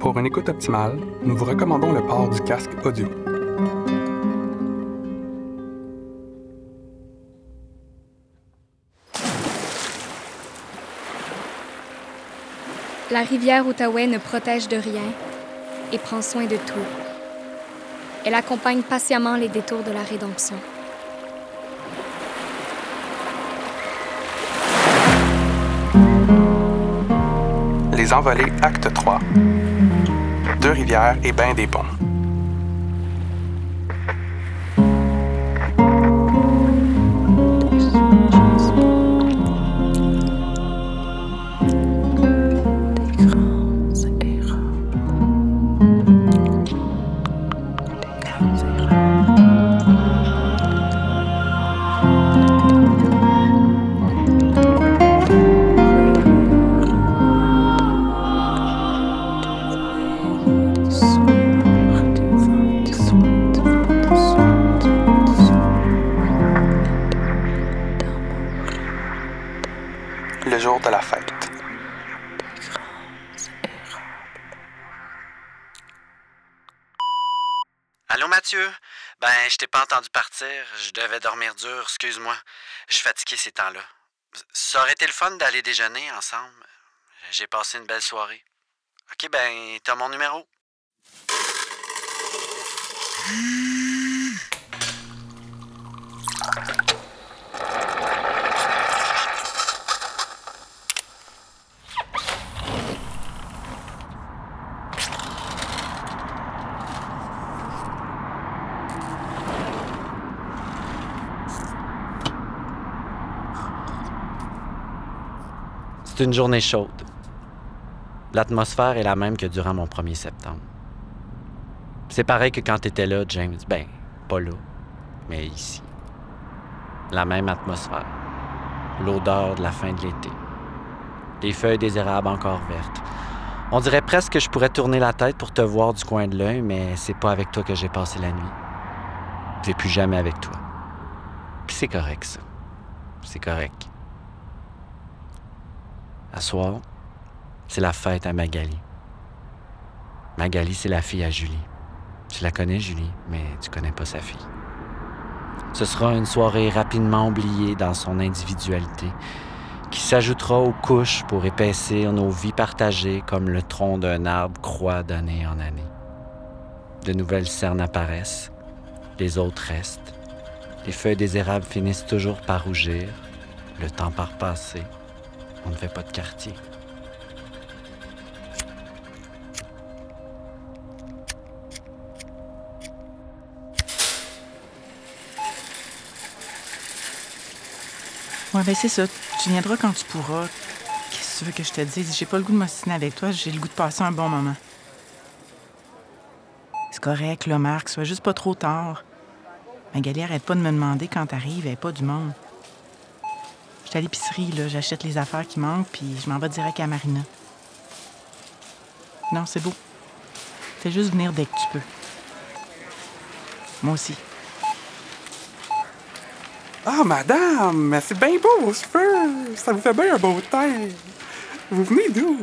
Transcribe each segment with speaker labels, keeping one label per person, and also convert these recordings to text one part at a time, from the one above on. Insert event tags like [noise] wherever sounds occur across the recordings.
Speaker 1: Pour une écoute optimale, nous vous recommandons le port du casque audio.
Speaker 2: La rivière Outaouais ne protège de rien et prend soin de tout. Elle accompagne patiemment les détours de la rédemption.
Speaker 1: Les Envolés, acte 3. Deux rivières et bain des ponts.
Speaker 3: Allô Mathieu? Ben, je t'ai pas entendu partir. Je devais dormir dur, excuse-moi. Je suis fatigué ces temps-là. Ça aurait été le fun d'aller déjeuner ensemble. J'ai passé une belle soirée. Ok, ben, t'as mon numéro. C'est une journée chaude. L'atmosphère est la même que durant mon 1er septembre. C'est pareil que quand t'étais là, James. Ben, pas là, mais ici. La même atmosphère. L'odeur de la fin de l'été. Les feuilles des érables encore vertes. On dirait presque que je pourrais tourner la tête pour te voir du coin de l'œil, mais c'est pas avec toi que j'ai passé la nuit. C'est plus jamais avec toi. Puis c'est correct, ça. C'est correct. À soir, c'est la fête à Magali. Magali, c'est la fille à Julie. Tu la connais, Julie, mais tu connais pas sa fille. Ce sera une soirée rapidement oubliée dans son individualité, qui s'ajoutera aux couches pour épaissir nos vies partagées comme le tronc d'un arbre croît d'année en année. De nouvelles cernes apparaissent, les autres restent. Les feuilles des érables finissent toujours par rougir, le temps par passer. On ne fait pas de quartier.
Speaker 4: Ouais, ben c'est ça. Tu viendras quand tu pourras. Qu'est-ce que tu veux que je te dise? J'ai pas le goût de m'ostiner avec toi, j'ai le goût de passer un bon moment. C'est correct, là, Marc, soit juste pas trop tard. Magali arrête pas de me demander quand t'arrives, elle est pas du monde. Je suis à l'épicerie, là, j'achète les affaires qui manquent, puis je m'en vais direct à Marina. Non, c'est beau. Fais juste venir dès que tu peux. Moi aussi.
Speaker 1: Ah, madame, mais c'est bien beau vos cheveux. Ça vous fait bien un beau teint. Vous venez d'où?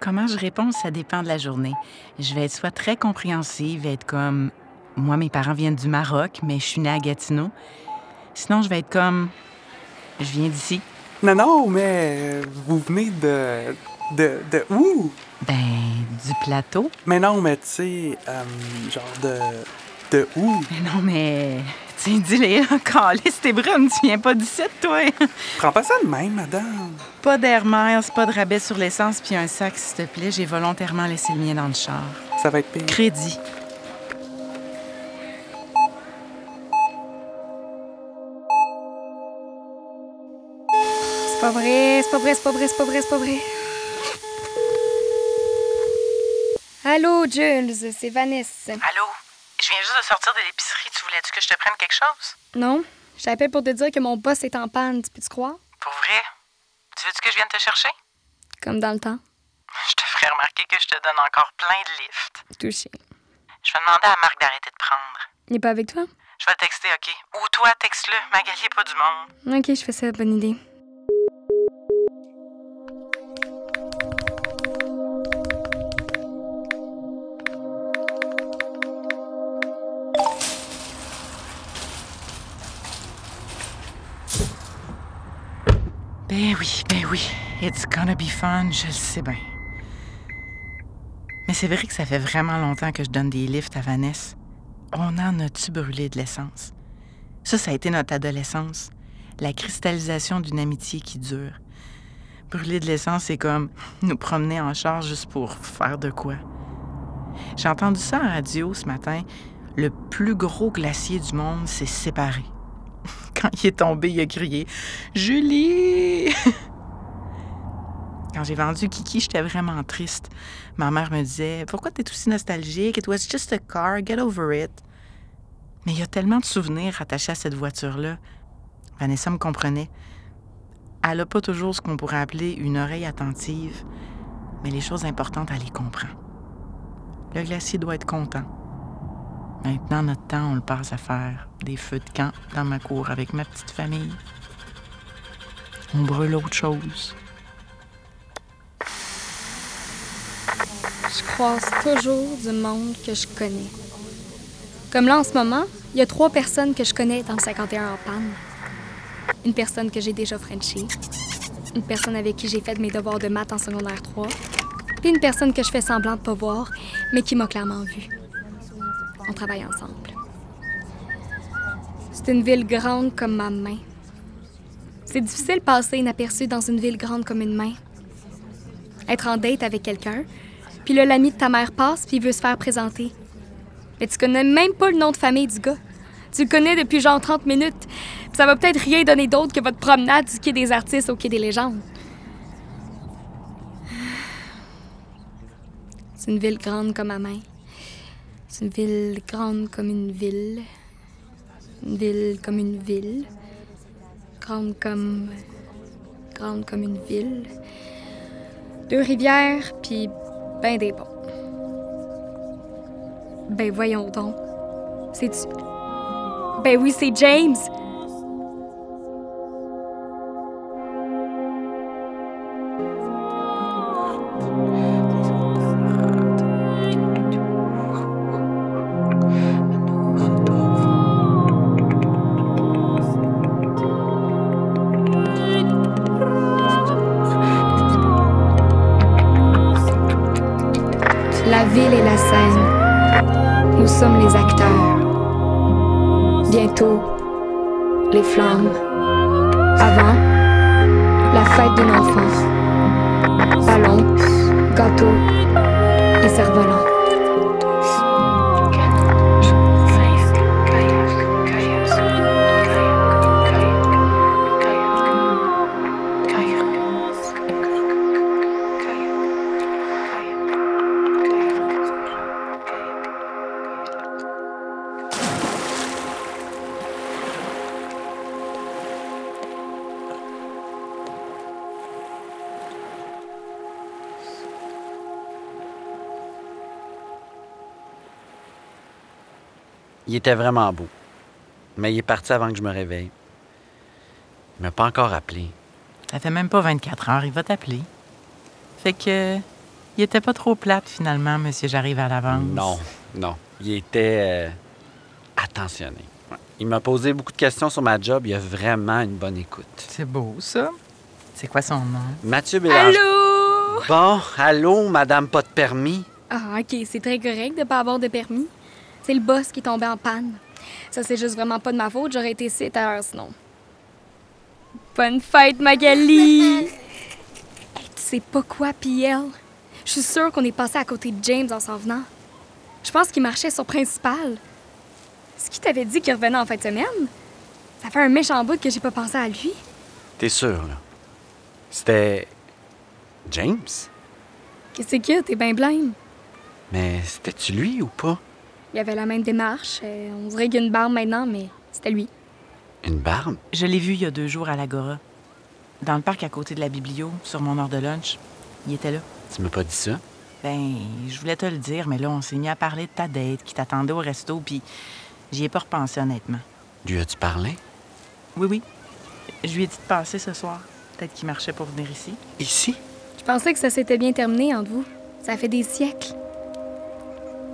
Speaker 4: Comment je réponds, ça dépend de la journée. Je vais être soit très compréhensive, être comme moi, mes parents viennent du Maroc, mais je suis née à Gatineau. Sinon, je vais être comme je viens d'ici.
Speaker 1: Non, non, mais vous venez de. de. de où?
Speaker 4: Ben, du plateau.
Speaker 1: Mais non, mais tu sais, euh, genre de. de où?
Speaker 4: Mais non, mais. Tiens, dis-les, [laughs] calice, t'es brune, tu viens pas d'ici, toi.
Speaker 1: Prends pas ça de même, madame.
Speaker 4: Pas d'air pas de rabais sur l'essence, puis un sac, s'il te plaît. J'ai volontairement laissé le mien dans le char.
Speaker 1: Ça va être pire.
Speaker 4: Crédit.
Speaker 2: Pas vrai, c'est pas vrai, c'est pas vrai, c'est pas vrai, c'est pas vrai. Allô, Jules, c'est Vanessa.
Speaker 4: Allô? Je viens juste de sortir de l'épicerie. Tu voulais-tu que je te prenne quelque chose?
Speaker 2: Non, je t'appelle pour te dire que mon boss est en panne, tu peux-tu croire?
Speaker 4: Pour vrai? Tu veux-tu que je vienne te chercher?
Speaker 2: Comme dans le temps.
Speaker 4: Je te ferai remarquer que je te donne encore plein de lifts.
Speaker 2: Touché.
Speaker 4: Je vais demander à Marc d'arrêter de prendre.
Speaker 2: Il est pas avec toi?
Speaker 4: Je vais texter, OK? Ou toi, texte-le. Magali est pas du monde.
Speaker 2: Ok, je fais ça, bonne idée.
Speaker 4: Ben oui, ben oui. It's gonna be fun, je le sais bien. Mais c'est vrai que ça fait vraiment longtemps que je donne des lifts à Vanessa. On en a-tu brûlé de l'essence? Ça, ça a été notre adolescence. La cristallisation d'une amitié qui dure. Brûler de l'essence, c'est comme nous promener en char juste pour faire de quoi. J'ai entendu ça en radio ce matin. Le plus gros glacier du monde s'est séparé. Il est tombé, il a crié Julie! [laughs] Quand j'ai vendu Kiki, j'étais vraiment triste. Ma mère me disait Pourquoi t'es aussi nostalgique? It was just a car, get over it. Mais il y a tellement de souvenirs attachés à cette voiture-là. Vanessa me comprenait. Elle n'a pas toujours ce qu'on pourrait appeler une oreille attentive, mais les choses importantes, elle les comprend. Le glacier doit être content. Maintenant, notre temps, on le passe à faire des feux de camp dans ma cour avec ma petite famille. On brûle autre chose.
Speaker 2: Je croise toujours du monde que je connais. Comme là en ce moment, il y a trois personnes que je connais dans 51 en panne. Une personne que j'ai déjà Frenchie, une personne avec qui j'ai fait mes devoirs de maths en secondaire 3, puis une personne que je fais semblant de pas voir, mais qui m'a clairement vue. On travaille ensemble. C'est une ville grande comme ma main. C'est difficile de passer inaperçu dans une ville grande comme une main. Être en date avec quelqu'un, puis là, l'ami de ta mère passe, puis il veut se faire présenter. Mais tu connais même pas le nom de famille du gars. Tu le connais depuis genre 30 minutes. Puis ça va peut-être rien donner d'autre que votre promenade du quai des artistes au quai des légendes. C'est une ville grande comme ma main. C'est une ville grande comme une ville. Une ville comme une ville. Grande comme. Grande comme une ville. Deux rivières, puis ben des ponts. Ben voyons donc. C'est-tu? Ben oui, c'est James! Les acteurs. Bientôt, les flammes. Avant, la fête d'un enfant. Ballon, gâteau et cerf-volant.
Speaker 3: Il était vraiment beau. Mais il est parti avant que je me réveille. Il m'a pas encore appelé.
Speaker 4: Ça fait même pas 24 heures, il va t'appeler. Fait que. Il était pas trop plate finalement, monsieur, j'arrive à l'avance.
Speaker 3: Non, non. Il était euh, attentionné. Il m'a posé beaucoup de questions sur ma job. Il a vraiment une bonne écoute.
Speaker 4: C'est beau, ça. C'est quoi son nom?
Speaker 3: Mathieu Bélanger.
Speaker 2: Allô?
Speaker 3: Bon, allô, madame pas de permis?
Speaker 2: Ah, OK, c'est très correct de pas avoir de permis. C'est le boss qui est tombé en panne. Ça, c'est juste vraiment pas de ma faute. J'aurais été ici à l'heure sinon. Bonne fête, Magali! [laughs] Hey, tu sais pas quoi, PL? Je suis sûre qu'on est passé à côté de James en s'en venant. Je pense qu'il marchait sur Principal. Est-ce qu'il t'avait dit qu'il revenait en fin de semaine? Ça fait un méchant bout que j'ai pas pensé à lui.
Speaker 3: T'es sûr, là? C'était. James?
Speaker 2: Qu'est-ce a? T'es bien blême.
Speaker 3: Mais c'était-tu lui ou pas?
Speaker 2: Il avait la même démarche. euh, on dirait qu'il y a une barbe maintenant, mais c'était lui.
Speaker 3: Une barbe?
Speaker 4: Je l'ai vu il y a deux jours à l'Agora. Dans le parc à côté de la biblio, sur mon heure de lunch. Il était là.
Speaker 3: Tu m'as pas dit ça?
Speaker 4: Ben, je voulais te le dire, mais là, on s'est mis à parler de ta date qui t'attendait au resto, puis j'y ai pas repensé honnêtement.
Speaker 3: Lui as-tu parlé?
Speaker 4: Oui, oui. Je lui ai dit de passer ce soir. Peut-être qu'il marchait pour venir ici.
Speaker 3: Ici?
Speaker 2: Je pensais que ça s'était bien terminé entre vous. Ça fait des siècles.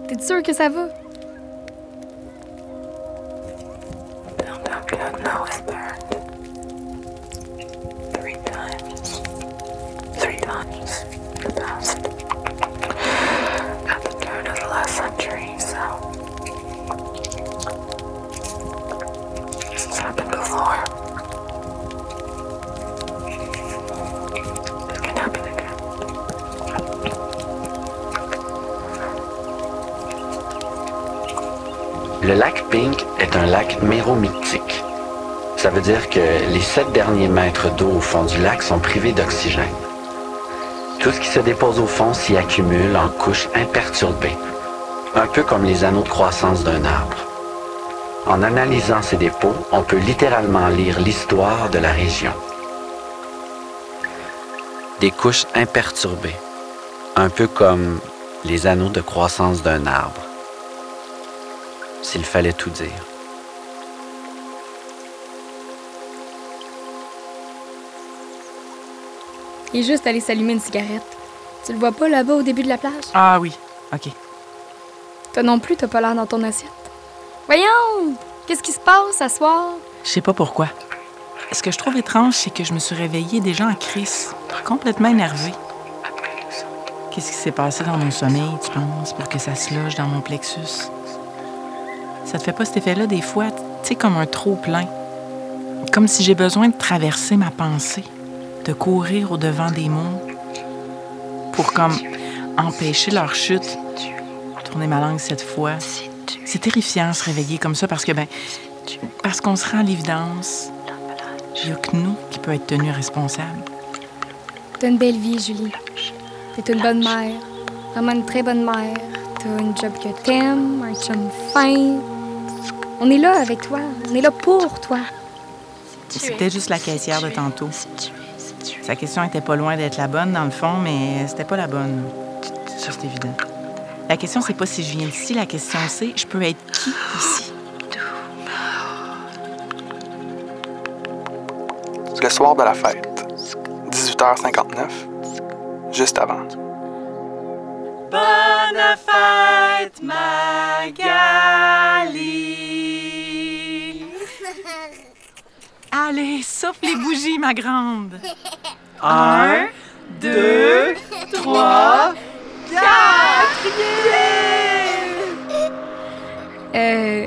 Speaker 2: T'es sûr que ça va?
Speaker 3: Le lac Pink est un lac méromictique. Ça veut dire que les sept derniers mètres d'eau au fond du lac sont privés d'oxygène. Tout ce qui se dépose au fond s'y accumule en couches imperturbées, un peu comme les anneaux de croissance d'un arbre. En analysant ces dépôts, on peut littéralement lire l'histoire de la région. Des couches imperturbées, un peu comme les anneaux de croissance d'un arbre s'il fallait tout dire.
Speaker 2: Il est juste allé s'allumer une cigarette. Tu le vois pas là-bas au début de la plage?
Speaker 4: Ah oui, OK.
Speaker 2: Toi non plus, t'as pas l'air dans ton assiette. Voyons! Qu'est-ce qui se passe ce soir?
Speaker 4: Je sais pas pourquoi. Ce que je trouve étrange, c'est que je me suis réveillée déjà en crise, complètement énervée. Qu'est-ce qui s'est passé dans mon sommeil, tu penses, pour que ça se loge dans mon plexus? Ça te fait pas cet effet-là des fois, tu sais, comme un trop-plein? Comme si j'ai besoin de traverser ma pensée, de courir au-devant des mots, pour comme empêcher leur chute. Tourner ma langue cette fois. C'est terrifiant se réveiller comme ça parce que, ben, parce qu'on se rend à l'évidence. Il n'y a que nous qui peut être tenu responsable.
Speaker 2: T'as une belle vie, Julie. T'es une bonne mère. Vraiment une très bonne mère. T'as une job que t'aimes, un chum fin. On est là avec toi. On est là pour toi.
Speaker 4: C'était juste la caissière de tantôt. Sa question était pas loin d'être la bonne, dans le fond, mais c'était pas la bonne. C'est évident. La question, c'est pas si je viens d'ici. La question, c'est je peux être qui ici?
Speaker 1: Le soir de la fête, 18h59, juste avant.
Speaker 4: Bonne fête, Magali! Allez, souffle les bougies, ma grande! [laughs] Un, deux, trois, quatre!
Speaker 2: Euh.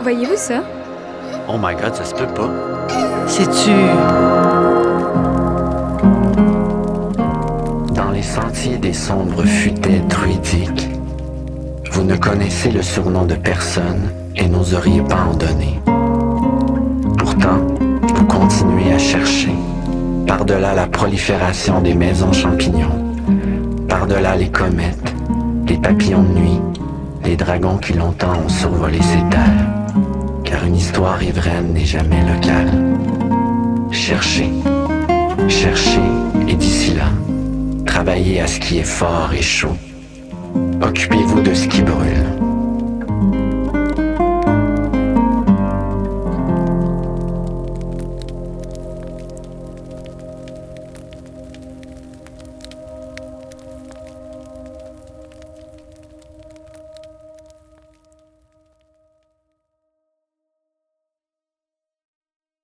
Speaker 2: Voyez-vous ça?
Speaker 3: Oh my god, ça se peut pas.
Speaker 4: C'est-tu...
Speaker 3: Dans les sentiers des sombres futaies druidiques, vous ne connaissez le surnom de personne et n'oseriez pas en donner. Continuez à chercher, par-delà la prolifération des maisons champignons, par-delà les comètes, les papillons de nuit, les dragons qui longtemps ont survolé ces terres, car une histoire riveraine n'est jamais locale. Cherchez, cherchez, et d'ici là, travaillez à ce qui est fort et chaud. Occupez-vous de ce qui brûle.